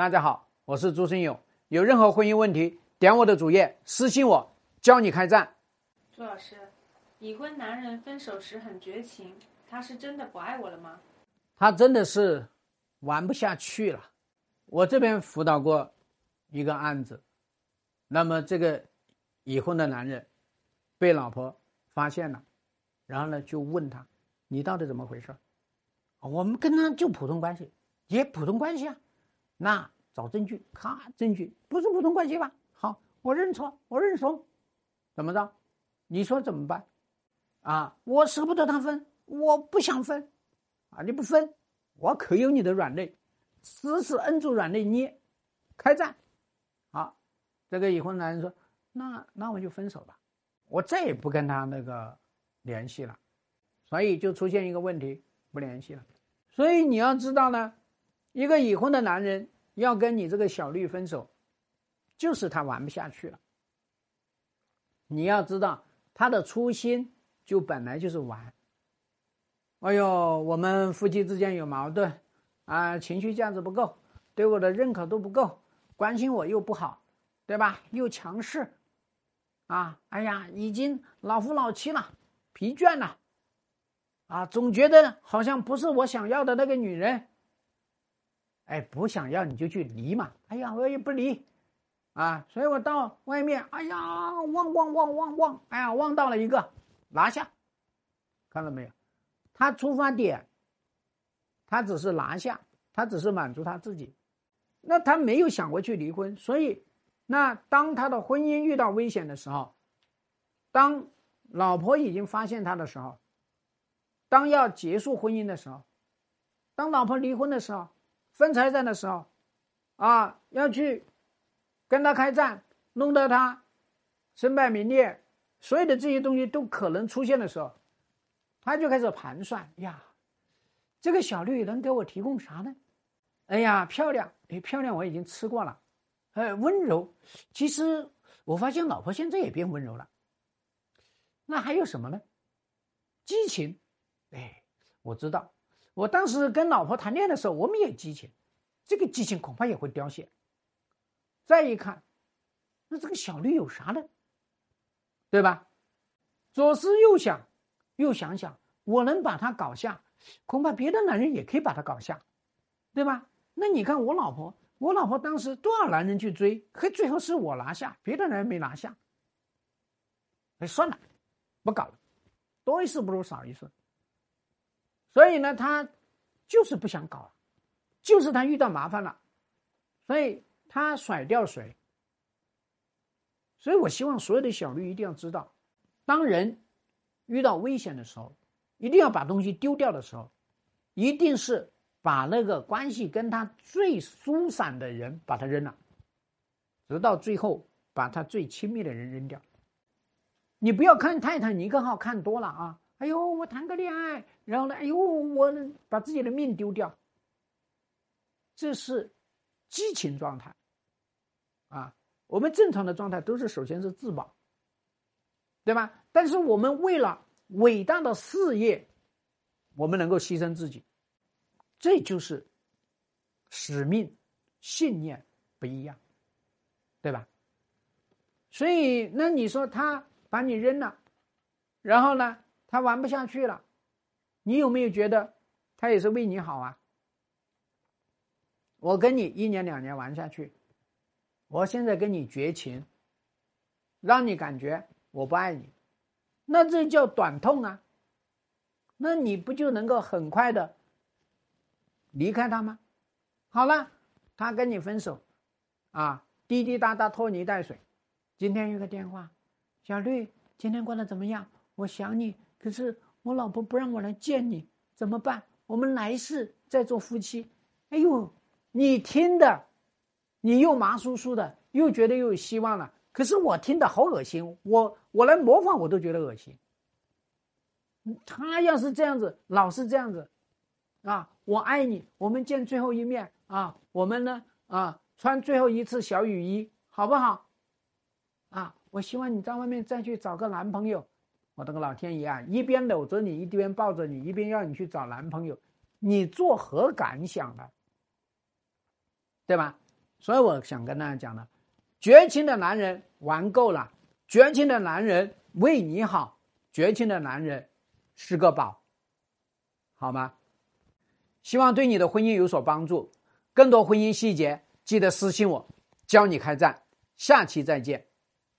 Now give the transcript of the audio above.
大家好，我是朱生勇。有任何婚姻问题，点我的主页私信我，教你开战。朱老师，已婚男人分手时很绝情，他是真的不爱我了吗？他真的是玩不下去了。我这边辅导过一个案子，那么这个已婚的男人被老婆发现了，然后呢就问他：“你到底怎么回事？”我们跟他就普通关系，也普通关系啊。那找证据，咔，证据不是普通关系吧？好，我认错，我认怂，怎么着？你说怎么办？啊，我舍不得他分，我不想分，啊，你不分，我可有你的软肋，死死摁住软肋捏，开战。好，这个已婚男人说，那那我就分手吧，我再也不跟他那个联系了，所以就出现一个问题，不联系了。所以你要知道呢。一个已婚的男人要跟你这个小绿分手，就是他玩不下去了。你要知道，他的初心就本来就是玩。哎呦，我们夫妻之间有矛盾，啊，情绪价值不够，对我的认可度不够，关心我又不好，对吧？又强势，啊，哎呀，已经老夫老妻了，疲倦了，啊，总觉得好像不是我想要的那个女人。哎，不想要你就去离嘛！哎呀，我也不离，啊，所以我到外面，哎呀，望望望望望，哎呀，望到了一个，拿下，看到没有？他出发点，他只是拿下，他只是满足他自己，那他没有想过去离婚。所以，那当他的婚姻遇到危险的时候，当老婆已经发现他的时候，当要结束婚姻的时候，当老婆离婚的时候。分财产的时候，啊，要去跟他开战，弄得他身败名裂，所有的这些东西都可能出现的时候，他就开始盘算呀，这个小绿能给我提供啥呢？哎呀，漂亮，哎，漂亮，我已经吃过了，哎，温柔，其实我发现老婆现在也变温柔了，那还有什么呢？激情，哎，我知道。我当时跟老婆谈恋爱的时候，我们也激情，这个激情恐怕也会凋谢。再一看，那这个小绿有啥呢？对吧？左思右想，又想想，我能把她搞下，恐怕别的男人也可以把她搞下，对吧？那你看我老婆，我老婆当时多少男人去追，可最后是我拿下，别的男人没拿下。哎，算了，不搞了，多一事不如少一事。所以呢，他就是不想搞，就是他遇到麻烦了，所以他甩掉谁？所以我希望所有的小绿一定要知道，当人遇到危险的时候，一定要把东西丢掉的时候，一定是把那个关系跟他最疏散的人把他扔了，直到最后把他最亲密的人扔掉。你不要看泰坦尼克号看多了啊。哎呦，我谈个恋爱，然后呢，哎呦，我把自己的命丢掉，这是激情状态啊。我们正常的状态都是首先是自保，对吧？但是我们为了伟大的事业，我们能够牺牲自己，这就是使命、信念不一样，对吧？所以，那你说他把你扔了，然后呢？他玩不下去了，你有没有觉得他也是为你好啊？我跟你一年两年玩下去，我现在跟你绝情，让你感觉我不爱你，那这叫短痛啊。那你不就能够很快的离开他吗？好了，他跟你分手，啊，滴滴答答拖泥带水，今天一个电话，小绿，今天过得怎么样？我想你。可是我老婆不让我来见你，怎么办？我们来世再做夫妻。哎呦，你听的，你又麻酥酥的，又觉得又有希望了。可是我听的好恶心，我我来模仿我都觉得恶心。他要是这样子，老是这样子，啊，我爱你，我们见最后一面啊，我们呢啊，穿最后一次小雨衣，好不好？啊，我希望你在外面再去找个男朋友。我的个老天爷啊，一边搂着你，一边抱着你，一边要你去找男朋友，你作何感想呢？对吧？所以我想跟大家讲的，绝情的男人玩够了，绝情的男人为你好，绝情的男人是个宝，好吗？希望对你的婚姻有所帮助。更多婚姻细节，记得私信我，教你开战。下期再见。